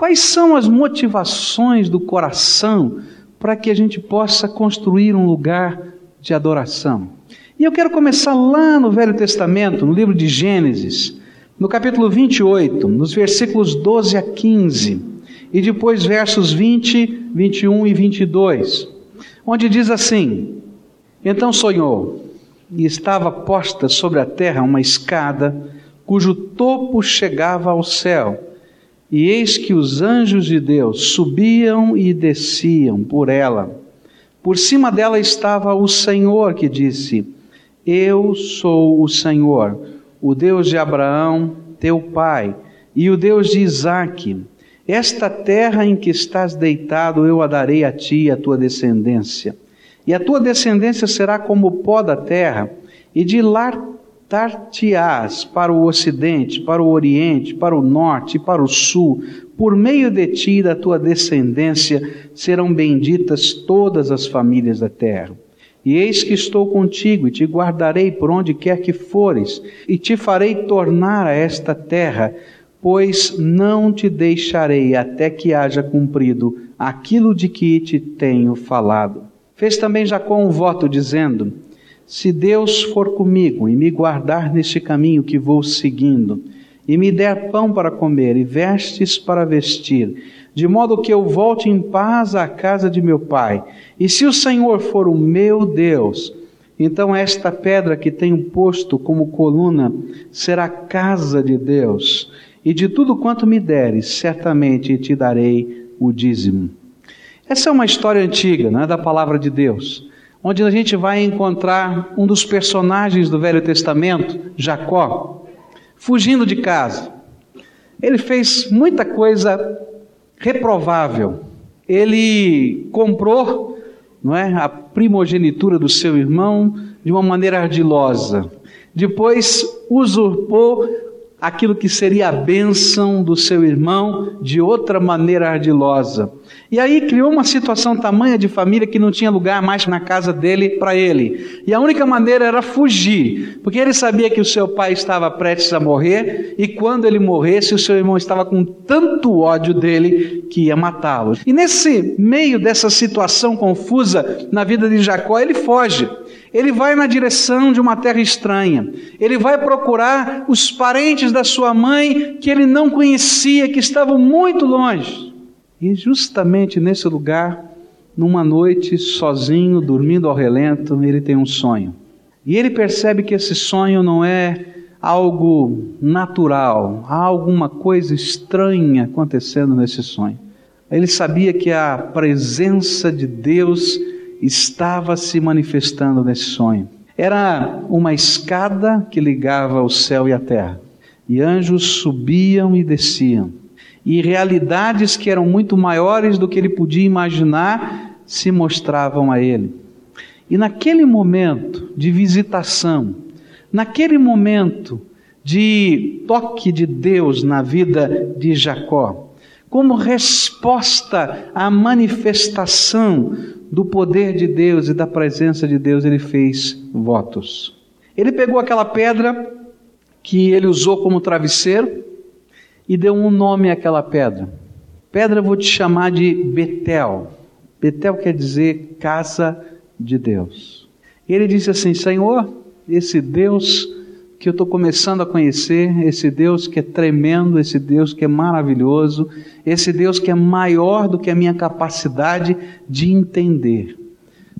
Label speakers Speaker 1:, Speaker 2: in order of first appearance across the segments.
Speaker 1: Quais são as motivações do coração para que a gente possa construir um lugar de adoração? E eu quero começar lá no Velho Testamento, no livro de Gênesis, no capítulo 28, nos versículos 12 a 15, e depois versos 20, 21 e 22, onde diz assim: Então sonhou, e estava posta sobre a terra uma escada, cujo topo chegava ao céu. E eis que os anjos de Deus subiam e desciam por ela. Por cima dela estava o Senhor que disse: Eu sou o Senhor, o Deus de Abraão, teu pai, e o Deus de Isaque. Esta terra em que estás deitado eu a darei a ti e a tua descendência. E a tua descendência será como o pó da terra, e dilatar-te-ás para o ocidente, para o oriente, para o norte e para o sul. Por meio de ti e da tua descendência serão benditas todas as famílias da terra. E eis que estou contigo e te guardarei por onde quer que fores, e te farei tornar a esta terra, pois não te deixarei até que haja cumprido aquilo de que te tenho falado. Fez também Jacó um voto, dizendo: Se Deus for comigo e me guardar neste caminho que vou seguindo, e me der pão para comer e vestes para vestir, de modo que eu volte em paz à casa de meu pai, e se o Senhor for o meu Deus, então esta pedra que tenho posto como coluna será casa de Deus, e de tudo quanto me deres, certamente te darei o dízimo. Essa é uma história antiga, né, da palavra de Deus, onde a gente vai encontrar um dos personagens do Velho Testamento, Jacó, fugindo de casa. Ele fez muita coisa reprovável. Ele comprou, não é, a primogenitura do seu irmão de uma maneira ardilosa. Depois usurpou aquilo que seria a bênção do seu irmão de outra maneira ardilosa. E aí criou uma situação tamanha de família que não tinha lugar mais na casa dele para ele. E a única maneira era fugir, porque ele sabia que o seu pai estava prestes a morrer e quando ele morresse, o seu irmão estava com tanto ódio dele que ia matá-lo. E nesse meio dessa situação confusa na vida de Jacó, ele foge. Ele vai na direção de uma terra estranha. Ele vai procurar os parentes da sua mãe que ele não conhecia, que estavam muito longe. E justamente nesse lugar, numa noite, sozinho, dormindo ao relento, ele tem um sonho. E ele percebe que esse sonho não é algo natural, há alguma coisa estranha acontecendo nesse sonho. Ele sabia que a presença de Deus estava se manifestando nesse sonho. Era uma escada que ligava o céu e a terra. E anjos subiam e desciam. E realidades que eram muito maiores do que ele podia imaginar se mostravam a ele. E naquele momento de visitação, naquele momento de toque de Deus na vida de Jacó, como resposta à manifestação do poder de Deus e da presença de Deus, ele fez votos. Ele pegou aquela pedra que ele usou como travesseiro e deu um nome àquela pedra. Pedra vou te chamar de Betel. Betel quer dizer casa de Deus. Ele disse assim: Senhor, esse Deus que eu estou começando a conhecer, esse Deus que é tremendo, esse Deus que é maravilhoso, esse Deus que é maior do que a minha capacidade de entender.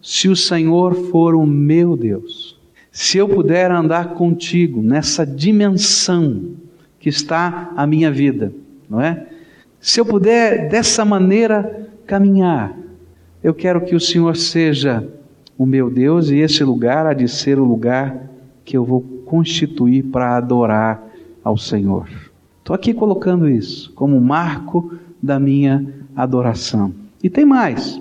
Speaker 1: Se o Senhor for o meu Deus, se eu puder andar contigo nessa dimensão que está a minha vida, não é? Se eu puder dessa maneira caminhar, eu quero que o Senhor seja o meu Deus e esse lugar há de ser o lugar que eu vou constituir para adorar ao Senhor. Estou aqui colocando isso como marco da minha adoração. E tem mais.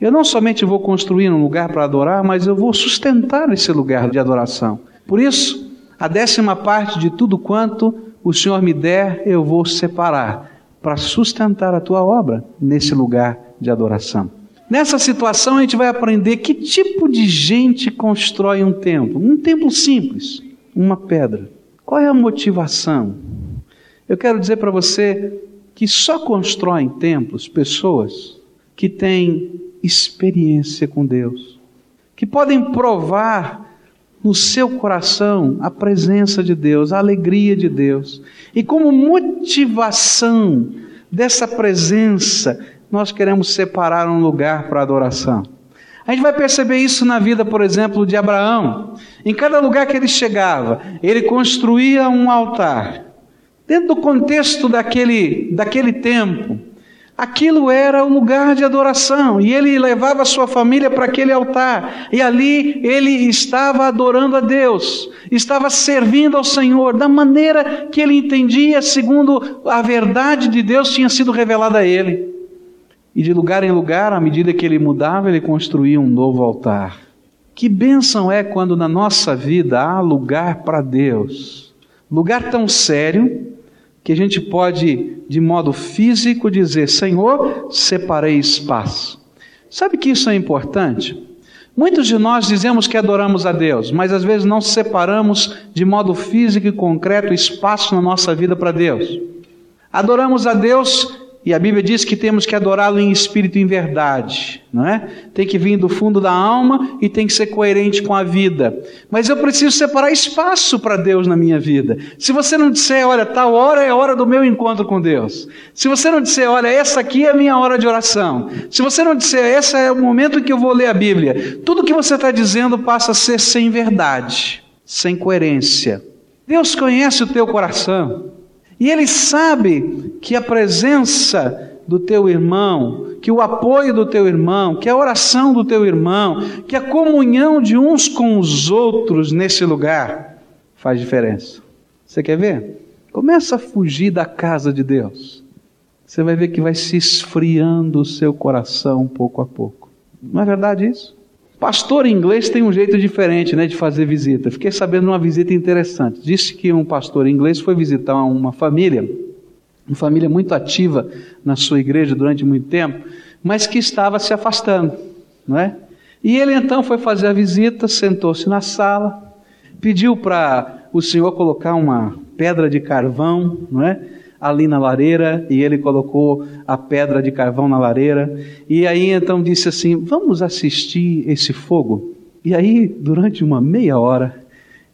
Speaker 1: Eu não somente vou construir um lugar para adorar, mas eu vou sustentar esse lugar de adoração. Por isso, a décima parte de tudo quanto o Senhor me der, eu vou separar para sustentar a tua obra nesse lugar de adoração. Nessa situação, a gente vai aprender que tipo de gente constrói um templo. Um templo simples, uma pedra. Qual é a motivação? Eu quero dizer para você que só constroem templos pessoas que têm experiência com Deus, que podem provar no seu coração a presença de Deus, a alegria de Deus. E como motivação dessa presença, nós queremos separar um lugar para adoração. A gente vai perceber isso na vida, por exemplo, de Abraão. Em cada lugar que ele chegava, ele construía um altar. Dentro do contexto daquele, daquele tempo, aquilo era o lugar de adoração, e ele levava sua família para aquele altar, e ali ele estava adorando a Deus, estava servindo ao Senhor, da maneira que ele entendia, segundo a verdade de Deus tinha sido revelada a ele. E de lugar em lugar, à medida que ele mudava, ele construía um novo altar. Que bênção é quando na nossa vida há lugar para Deus, lugar tão sério que a gente pode, de modo físico, dizer: Senhor, separei espaço. Sabe que isso é importante? Muitos de nós dizemos que adoramos a Deus, mas às vezes não separamos de modo físico e concreto espaço na nossa vida para Deus. Adoramos a Deus e a Bíblia diz que temos que adorá-lo em espírito e em verdade, não é? Tem que vir do fundo da alma e tem que ser coerente com a vida. Mas eu preciso separar espaço para Deus na minha vida. Se você não disser, olha, tal hora é a hora do meu encontro com Deus. Se você não disser, olha, essa aqui é a minha hora de oração. Se você não disser, esse é o momento em que eu vou ler a Bíblia. Tudo que você está dizendo passa a ser sem verdade, sem coerência. Deus conhece o teu coração. E ele sabe que a presença do teu irmão, que o apoio do teu irmão, que a oração do teu irmão, que a comunhão de uns com os outros nesse lugar faz diferença. Você quer ver? Começa a fugir da casa de Deus. Você vai ver que vai se esfriando o seu coração pouco a pouco. Não é verdade isso? Pastor inglês tem um jeito diferente né, de fazer visita. Fiquei sabendo uma visita interessante. Disse que um pastor inglês foi visitar uma família, uma família muito ativa na sua igreja durante muito tempo, mas que estava se afastando. Não é? E ele então foi fazer a visita, sentou-se na sala, pediu para o senhor colocar uma pedra de carvão, não é? Ali na lareira e ele colocou a pedra de carvão na lareira. E aí então disse assim: Vamos assistir esse fogo? E aí, durante uma meia hora,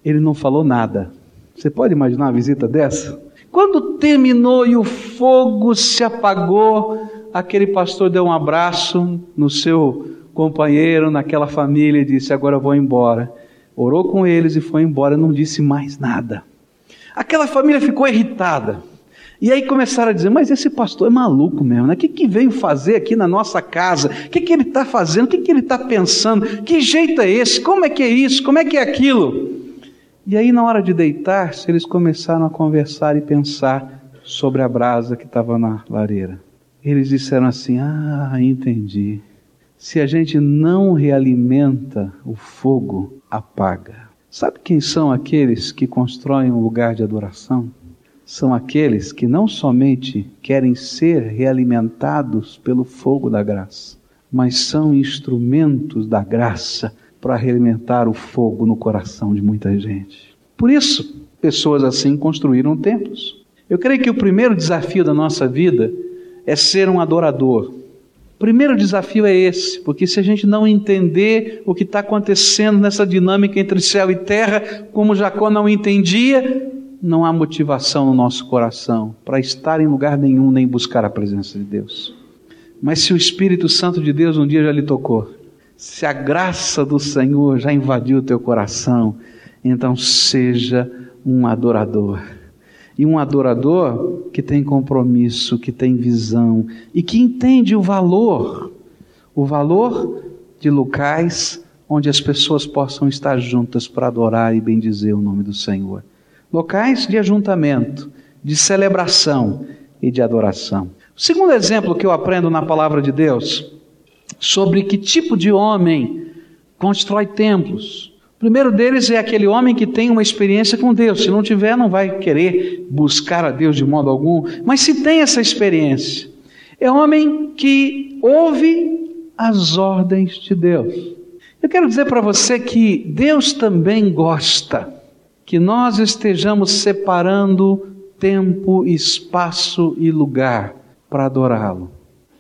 Speaker 1: ele não falou nada. Você pode imaginar uma visita dessa? Quando terminou e o fogo se apagou, aquele pastor deu um abraço no seu companheiro, naquela família e disse: Agora eu vou embora. Orou com eles e foi embora, não disse mais nada. Aquela família ficou irritada. E aí começaram a dizer, mas esse pastor é maluco mesmo, né? O que, que veio fazer aqui na nossa casa? O que, que ele está fazendo? O que, que ele está pensando? Que jeito é esse? Como é que é isso? Como é que é aquilo? E aí, na hora de deitar-se, eles começaram a conversar e pensar sobre a brasa que estava na lareira. Eles disseram assim: Ah, entendi. Se a gente não realimenta o fogo, apaga. Sabe quem são aqueles que constroem um lugar de adoração? São aqueles que não somente querem ser realimentados pelo fogo da graça, mas são instrumentos da graça para realimentar o fogo no coração de muita gente. Por isso, pessoas assim construíram templos. Eu creio que o primeiro desafio da nossa vida é ser um adorador. O primeiro desafio é esse, porque se a gente não entender o que está acontecendo nessa dinâmica entre céu e terra, como Jacó não entendia, não há motivação no nosso coração para estar em lugar nenhum nem buscar a presença de Deus. Mas se o Espírito Santo de Deus um dia já lhe tocou, se a graça do Senhor já invadiu o teu coração, então seja um adorador. E um adorador que tem compromisso, que tem visão e que entende o valor, o valor de locais onde as pessoas possam estar juntas para adorar e bendizer o nome do Senhor locais de ajuntamento, de celebração e de adoração. O segundo exemplo que eu aprendo na palavra de Deus sobre que tipo de homem constrói templos. O primeiro deles é aquele homem que tem uma experiência com Deus. Se não tiver, não vai querer buscar a Deus de modo algum. Mas se tem essa experiência, é homem que ouve as ordens de Deus. Eu quero dizer para você que Deus também gosta que nós estejamos separando tempo, espaço e lugar para adorá-lo.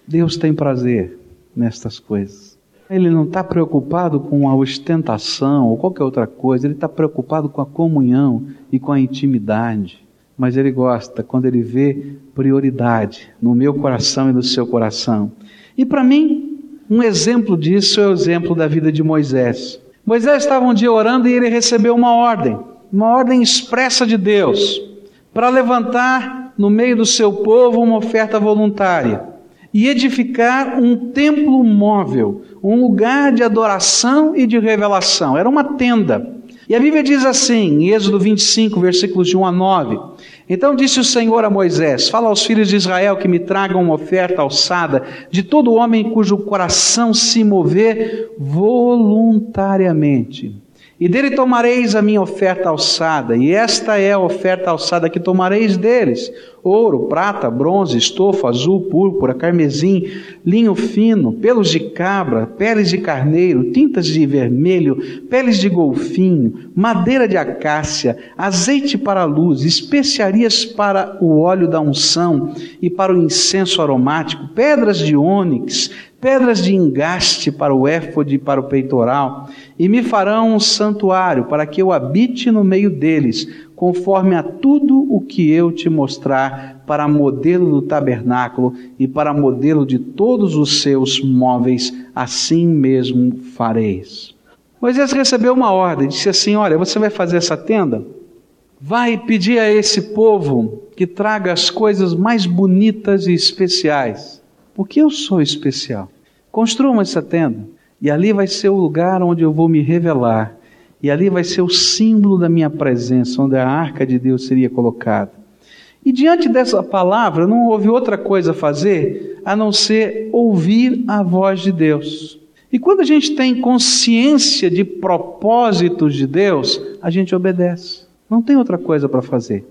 Speaker 1: Deus tem prazer nestas coisas. Ele não está preocupado com a ostentação ou qualquer outra coisa, ele está preocupado com a comunhão e com a intimidade. Mas ele gosta quando ele vê prioridade no meu coração e no seu coração. E para mim, um exemplo disso é o exemplo da vida de Moisés. Moisés estava um dia orando e ele recebeu uma ordem, uma ordem expressa de Deus, para levantar no meio do seu povo uma oferta voluntária e edificar um templo móvel, um lugar de adoração e de revelação. Era uma tenda. E a Bíblia diz assim, em Êxodo 25, versículos de 1 a 9: Então disse o Senhor a Moisés: Fala aos filhos de Israel que me tragam uma oferta alçada de todo homem cujo coração se mover voluntariamente. E dele tomareis a minha oferta alçada, e esta é a oferta alçada que tomareis deles: ouro, prata, bronze, estofo, azul, púrpura, carmesim, linho fino, pelos de cabra, peles de carneiro, tintas de vermelho, peles de golfinho, madeira de acácia, azeite para a luz, especiarias para o óleo da unção e para o incenso aromático, pedras de ônix, pedras de engaste para o éfode e para o peitoral, e me farão um santuário para que eu habite no meio deles, conforme a tudo o que eu te mostrar, para modelo do tabernáculo e para modelo de todos os seus móveis, assim mesmo fareis. Moisés recebeu uma ordem, disse assim: Olha, você vai fazer essa tenda? Vai pedir a esse povo que traga as coisas mais bonitas e especiais porque eu sou especial. Construam essa tenda, e ali vai ser o lugar onde eu vou me revelar, e ali vai ser o símbolo da minha presença, onde a arca de Deus seria colocada. E diante dessa palavra, não houve outra coisa a fazer a não ser ouvir a voz de Deus. E quando a gente tem consciência de propósitos de Deus, a gente obedece. Não tem outra coisa para fazer.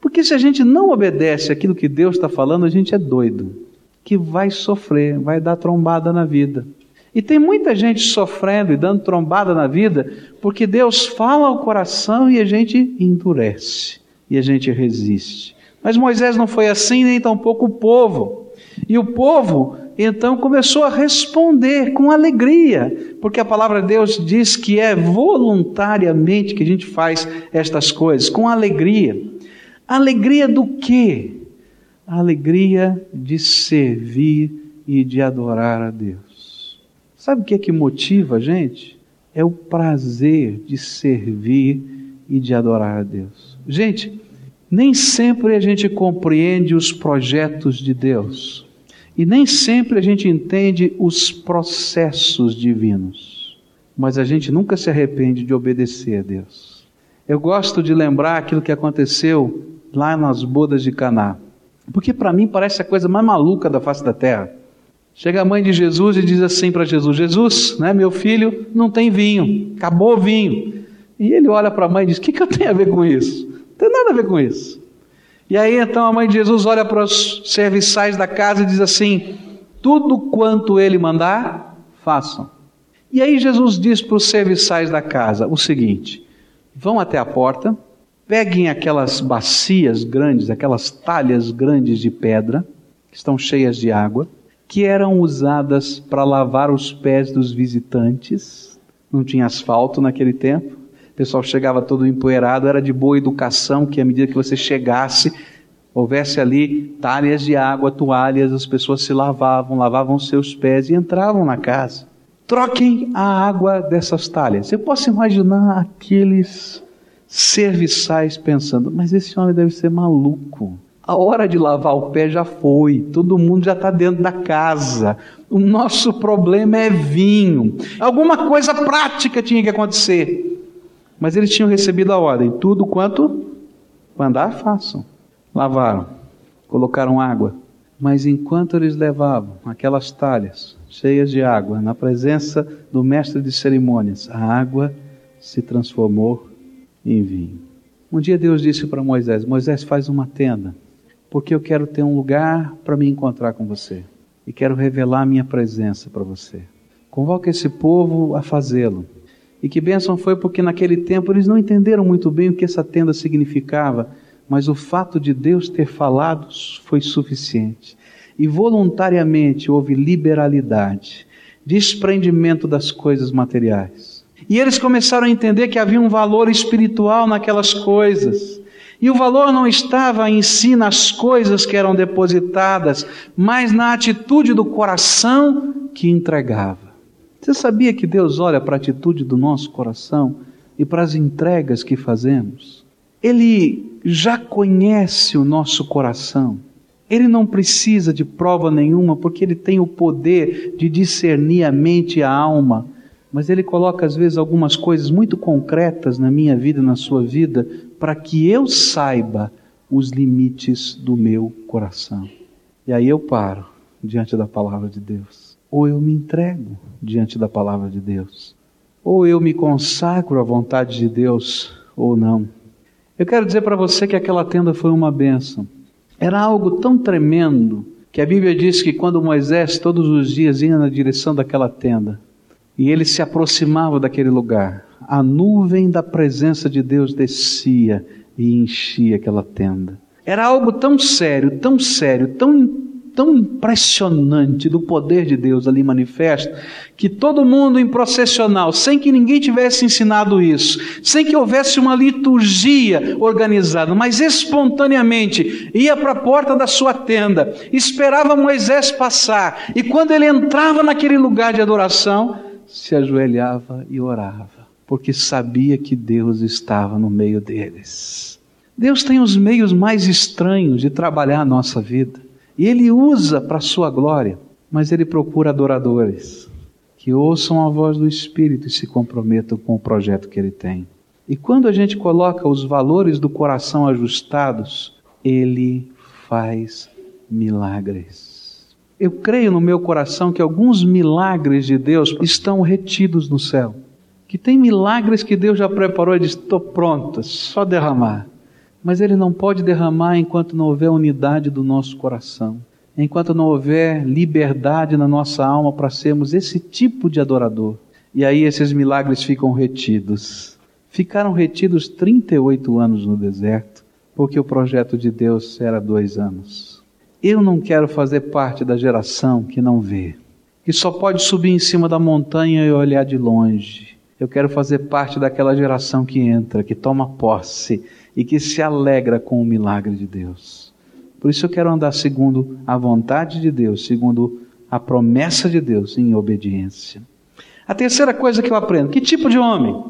Speaker 1: Porque se a gente não obedece aquilo que Deus está falando, a gente é doido que vai sofrer, vai dar trombada na vida. E tem muita gente sofrendo e dando trombada na vida porque Deus fala ao coração e a gente endurece e a gente resiste. Mas Moisés não foi assim, nem tampouco o povo. E o povo então começou a responder com alegria, porque a palavra de Deus diz que é voluntariamente que a gente faz estas coisas, com alegria. Alegria do quê? alegria de servir e de adorar a Deus. Sabe o que é que motiva a gente? É o prazer de servir e de adorar a Deus. Gente, nem sempre a gente compreende os projetos de Deus. E nem sempre a gente entende os processos divinos. Mas a gente nunca se arrepende de obedecer a Deus. Eu gosto de lembrar aquilo que aconteceu lá nas bodas de Caná. Porque para mim parece a coisa mais maluca da face da terra. Chega a mãe de Jesus e diz assim para Jesus: Jesus, né, meu filho, não tem vinho, acabou o vinho. E ele olha para a mãe e diz: O que, que eu tenho a ver com isso? Não tem nada a ver com isso. E aí então a mãe de Jesus olha para os serviçais da casa e diz assim: Tudo quanto ele mandar, façam. E aí Jesus diz para os serviçais da casa o seguinte: Vão até a porta Peguem aquelas bacias grandes, aquelas talhas grandes de pedra, que estão cheias de água, que eram usadas para lavar os pés dos visitantes. Não tinha asfalto naquele tempo. O pessoal chegava todo empoeirado, era de boa educação que à medida que você chegasse, houvesse ali talhas de água, toalhas, as pessoas se lavavam, lavavam seus pés e entravam na casa. Troquem a água dessas talhas. Eu posso imaginar aqueles serviçais pensando, mas esse homem deve ser maluco. A hora de lavar o pé já foi, todo mundo já está dentro da casa. O nosso problema é vinho. Alguma coisa prática tinha que acontecer. Mas eles tinham recebido a ordem: tudo quanto mandar, façam. Lavaram, colocaram água. Mas enquanto eles levavam aquelas talhas cheias de água na presença do mestre de cerimônias, a água se transformou em vinho. Um dia Deus disse para Moisés: Moisés, faz uma tenda, porque eu quero ter um lugar para me encontrar com você e quero revelar minha presença para você. Convoca esse povo a fazê-lo. E que bênção foi porque naquele tempo eles não entenderam muito bem o que essa tenda significava, mas o fato de Deus ter falado foi suficiente. E voluntariamente houve liberalidade, desprendimento das coisas materiais. E eles começaram a entender que havia um valor espiritual naquelas coisas. E o valor não estava em si nas coisas que eram depositadas, mas na atitude do coração que entregava. Você sabia que Deus olha para a atitude do nosso coração e para as entregas que fazemos? Ele já conhece o nosso coração. Ele não precisa de prova nenhuma, porque ele tem o poder de discernir a mente e a alma. Mas ele coloca às vezes algumas coisas muito concretas na minha vida, na sua vida, para que eu saiba os limites do meu coração. E aí eu paro diante da palavra de Deus. Ou eu me entrego diante da palavra de Deus. Ou eu me consagro à vontade de Deus, ou não. Eu quero dizer para você que aquela tenda foi uma bênção. Era algo tão tremendo que a Bíblia diz que quando Moisés todos os dias ia na direção daquela tenda e ele se aproximava daquele lugar, a nuvem da presença de Deus descia e enchia aquela tenda. Era algo tão sério, tão sério, tão, tão impressionante do poder de Deus ali manifesto, que todo mundo em processional, sem que ninguém tivesse ensinado isso, sem que houvesse uma liturgia organizada, mas espontaneamente ia para a porta da sua tenda, esperava Moisés passar, e quando ele entrava naquele lugar de adoração, se ajoelhava e orava porque sabia que Deus estava no meio deles. Deus tem os meios mais estranhos de trabalhar a nossa vida, e Ele usa para a sua glória, mas Ele procura adoradores que ouçam a voz do Espírito e se comprometam com o projeto que Ele tem. E quando a gente coloca os valores do coração ajustados, Ele faz milagres. Eu creio no meu coração que alguns milagres de Deus estão retidos no céu que tem milagres que Deus já preparou e diz: estou pronta, só derramar. Mas Ele não pode derramar enquanto não houver unidade do nosso coração, enquanto não houver liberdade na nossa alma para sermos esse tipo de adorador. E aí esses milagres ficam retidos. Ficaram retidos 38 anos no deserto, porque o projeto de Deus era dois anos. Eu não quero fazer parte da geração que não vê, que só pode subir em cima da montanha e olhar de longe eu quero fazer parte daquela geração que entra, que toma posse e que se alegra com o milagre de Deus. Por isso eu quero andar segundo a vontade de Deus, segundo a promessa de Deus, em obediência. A terceira coisa que eu aprendo: que tipo de homem?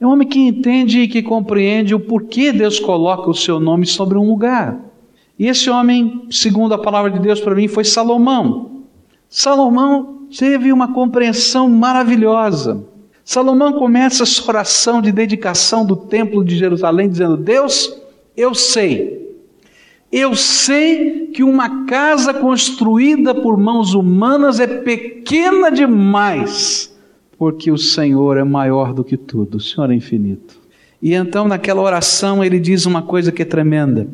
Speaker 1: É um homem que entende e que compreende o porquê Deus coloca o seu nome sobre um lugar. E esse homem, segundo a palavra de Deus para mim, foi Salomão. Salomão teve uma compreensão maravilhosa. Salomão começa a sua oração de dedicação do templo de Jerusalém dizendo: Deus, eu sei, eu sei que uma casa construída por mãos humanas é pequena demais, porque o Senhor é maior do que tudo, o Senhor é infinito. E então, naquela oração, ele diz uma coisa que é tremenda.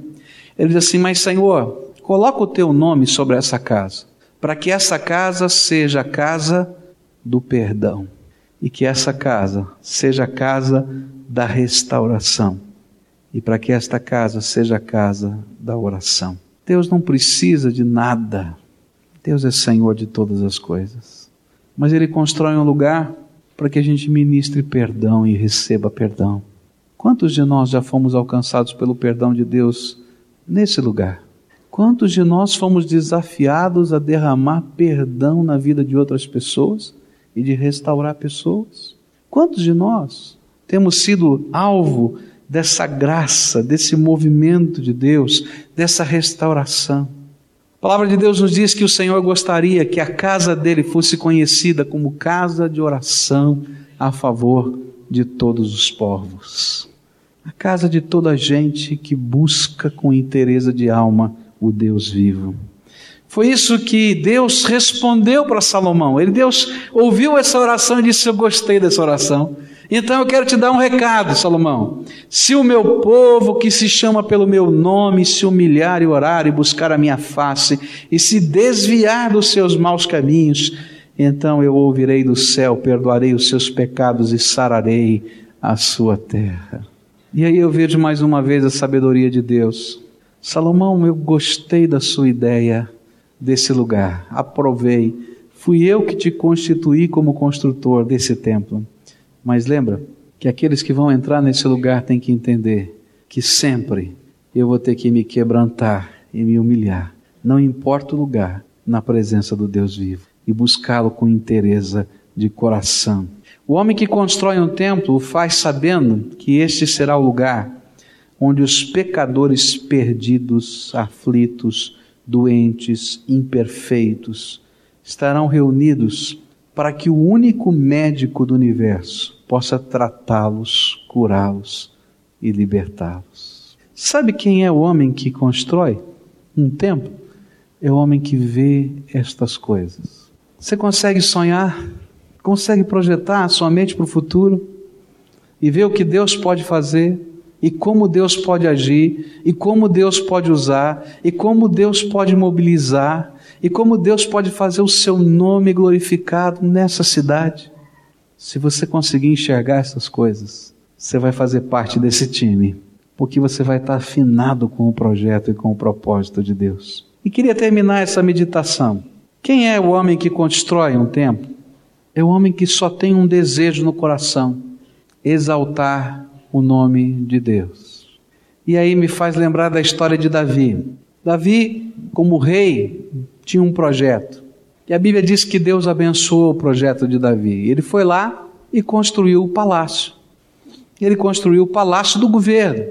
Speaker 1: Ele diz assim: Mas Senhor, coloca o teu nome sobre essa casa, para que essa casa seja a casa do perdão e que essa casa seja a casa da restauração e para que esta casa seja a casa da oração. Deus não precisa de nada. Deus é Senhor de todas as coisas. Mas Ele constrói um lugar para que a gente ministre perdão e receba perdão. Quantos de nós já fomos alcançados pelo perdão de Deus nesse lugar? Quantos de nós fomos desafiados a derramar perdão na vida de outras pessoas? E de restaurar pessoas. Quantos de nós temos sido alvo dessa graça, desse movimento de Deus, dessa restauração? A palavra de Deus nos diz que o Senhor gostaria que a casa dele fosse conhecida como casa de oração a favor de todos os povos. A casa de toda gente que busca com interesse de alma o Deus vivo. Foi isso que Deus respondeu para Salomão. Ele Deus ouviu essa oração e disse: "Eu gostei dessa oração". Então eu quero te dar um recado, Salomão. Se o meu povo que se chama pelo meu nome se humilhar e orar e buscar a minha face e se desviar dos seus maus caminhos, então eu ouvirei do céu, perdoarei os seus pecados e sararei a sua terra. E aí eu vejo mais uma vez a sabedoria de Deus. Salomão, eu gostei da sua ideia desse lugar, aprovei. Fui eu que te constituí como construtor desse templo. Mas lembra que aqueles que vão entrar nesse lugar têm que entender que sempre eu vou ter que me quebrantar e me humilhar, não importa o lugar, na presença do Deus vivo e buscá-lo com interesse de coração. O homem que constrói um templo o faz sabendo que este será o lugar onde os pecadores perdidos, aflitos, doentes, imperfeitos estarão reunidos para que o único médico do universo possa tratá-los, curá-los e libertá-los. Sabe quem é o homem que constrói um templo? É o homem que vê estas coisas. Você consegue sonhar? Consegue projetar a sua mente para o futuro? E ver o que Deus pode fazer? E como Deus pode agir? E como Deus pode usar? E como Deus pode mobilizar? E como Deus pode fazer o seu nome glorificado nessa cidade? Se você conseguir enxergar essas coisas, você vai fazer parte desse time, porque você vai estar afinado com o projeto e com o propósito de Deus. E queria terminar essa meditação. Quem é o homem que constrói um templo? É o homem que só tem um desejo no coração: exaltar o nome de Deus. E aí me faz lembrar da história de Davi. Davi, como rei, tinha um projeto. E a Bíblia diz que Deus abençoou o projeto de Davi. Ele foi lá e construiu o palácio. Ele construiu o palácio do governo.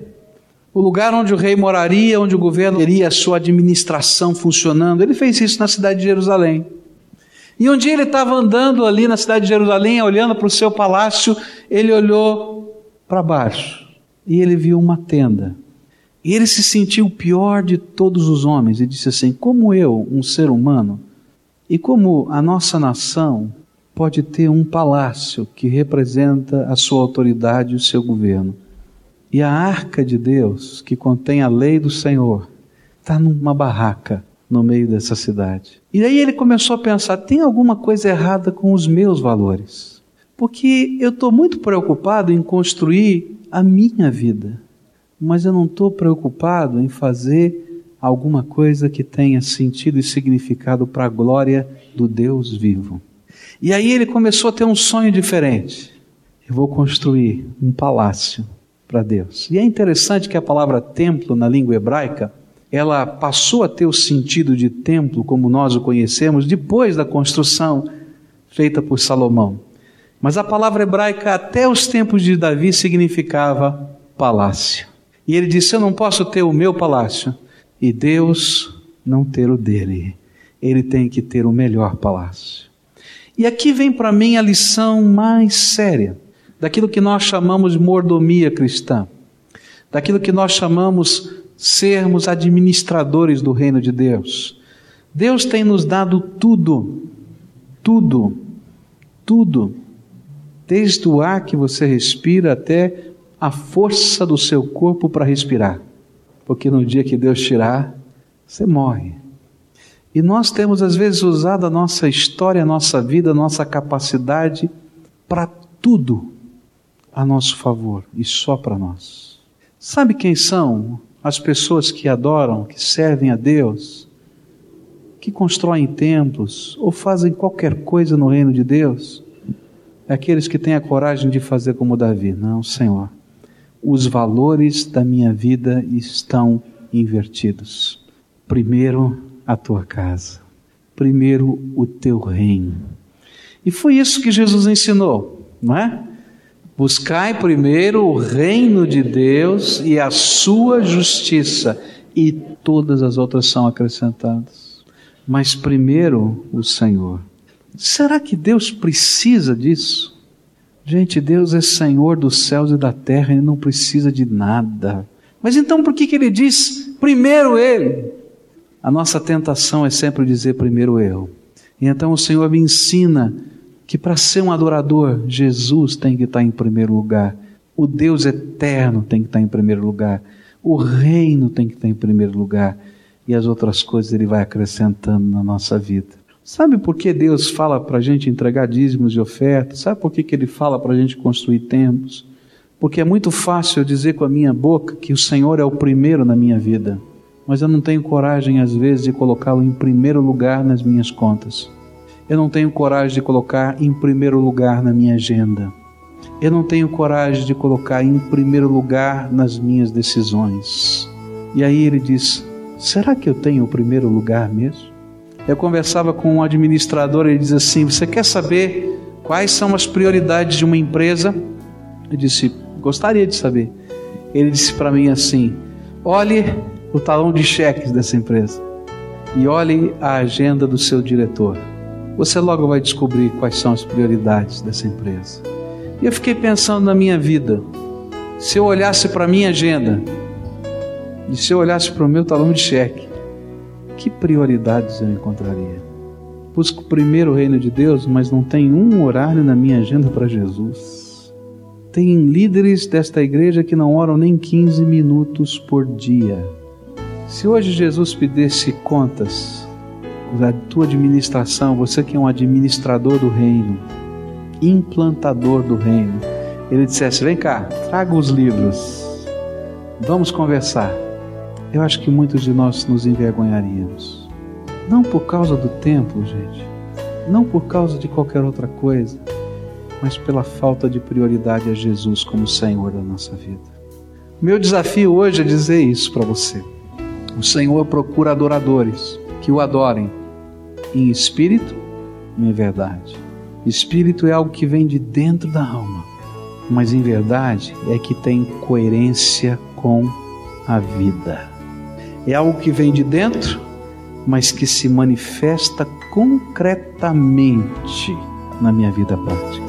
Speaker 1: O lugar onde o rei moraria, onde o governo teria a sua administração funcionando. Ele fez isso na cidade de Jerusalém. E um dia ele estava andando ali na cidade de Jerusalém, olhando para o seu palácio, ele olhou para baixo e ele viu uma tenda. E ele se sentiu o pior de todos os homens e disse assim: Como eu, um ser humano, e como a nossa nação pode ter um palácio que representa a sua autoridade e o seu governo, e a arca de Deus, que contém a lei do Senhor, está numa barraca no meio dessa cidade. E aí ele começou a pensar: tem alguma coisa errada com os meus valores? Porque eu estou muito preocupado em construir a minha vida, mas eu não estou preocupado em fazer alguma coisa que tenha sentido e significado para a glória do Deus vivo. E aí ele começou a ter um sonho diferente. Eu vou construir um palácio para Deus. E é interessante que a palavra templo na língua hebraica, ela passou a ter o sentido de templo como nós o conhecemos depois da construção feita por Salomão. Mas a palavra hebraica até os tempos de Davi significava palácio. E ele disse: Eu não posso ter o meu palácio, e Deus não ter o dele. Ele tem que ter o melhor palácio. E aqui vem para mim a lição mais séria daquilo que nós chamamos de mordomia cristã, daquilo que nós chamamos sermos administradores do reino de Deus. Deus tem nos dado tudo, tudo, tudo, desde o ar que você respira até a força do seu corpo para respirar porque no dia que Deus tirar, você morre. E nós temos às vezes usado a nossa história, a nossa vida, a nossa capacidade para tudo a nosso favor e só para nós. Sabe quem são as pessoas que adoram, que servem a Deus, que constroem templos ou fazem qualquer coisa no reino de Deus? Aqueles que têm a coragem de fazer como Davi. Não, Senhor os valores da minha vida estão invertidos. Primeiro, a tua casa. Primeiro, o teu reino. E foi isso que Jesus ensinou, não é? Buscai primeiro o reino de Deus e a sua justiça, e todas as outras são acrescentadas. Mas primeiro o Senhor. Será que Deus precisa disso? Gente, Deus é Senhor dos céus e da terra, Ele não precisa de nada. Mas então por que, que Ele diz primeiro Ele? A nossa tentação é sempre dizer primeiro eu. E então o Senhor me ensina que para ser um adorador, Jesus tem que estar em primeiro lugar. O Deus eterno tem que estar em primeiro lugar. O reino tem que estar em primeiro lugar. E as outras coisas Ele vai acrescentando na nossa vida. Sabe por que Deus fala para a gente entregar dízimos e ofertas? Sabe por que, que Ele fala para a gente construir templos? Porque é muito fácil eu dizer com a minha boca que o Senhor é o primeiro na minha vida, mas eu não tenho coragem, às vezes, de colocá-lo em primeiro lugar nas minhas contas. Eu não tenho coragem de colocar em primeiro lugar na minha agenda. Eu não tenho coragem de colocar em primeiro lugar nas minhas decisões. E aí ele diz: será que eu tenho o primeiro lugar mesmo? Eu conversava com um administrador, ele diz assim: Você quer saber quais são as prioridades de uma empresa? Eu disse: Gostaria de saber. Ele disse para mim assim: Olhe o talão de cheques dessa empresa e olhe a agenda do seu diretor. Você logo vai descobrir quais são as prioridades dessa empresa. E eu fiquei pensando na minha vida. Se eu olhasse para a minha agenda e se eu olhasse para o meu talão de cheque, que prioridades eu encontraria? Busco primeiro o reino de Deus, mas não tem um horário na minha agenda para Jesus. Tem líderes desta igreja que não oram nem 15 minutos por dia. Se hoje Jesus pedisse contas da tua administração, você que é um administrador do reino, implantador do reino, ele dissesse: Vem cá, traga os livros, vamos conversar eu acho que muitos de nós nos envergonharíamos. Não por causa do tempo, gente, não por causa de qualquer outra coisa, mas pela falta de prioridade a Jesus como Senhor da nossa vida. Meu desafio hoje é dizer isso para você. O Senhor procura adoradores que o adorem em espírito e em verdade. Espírito é algo que vem de dentro da alma, mas em verdade é que tem coerência com a vida é algo que vem de dentro, mas que se manifesta concretamente na minha vida prática.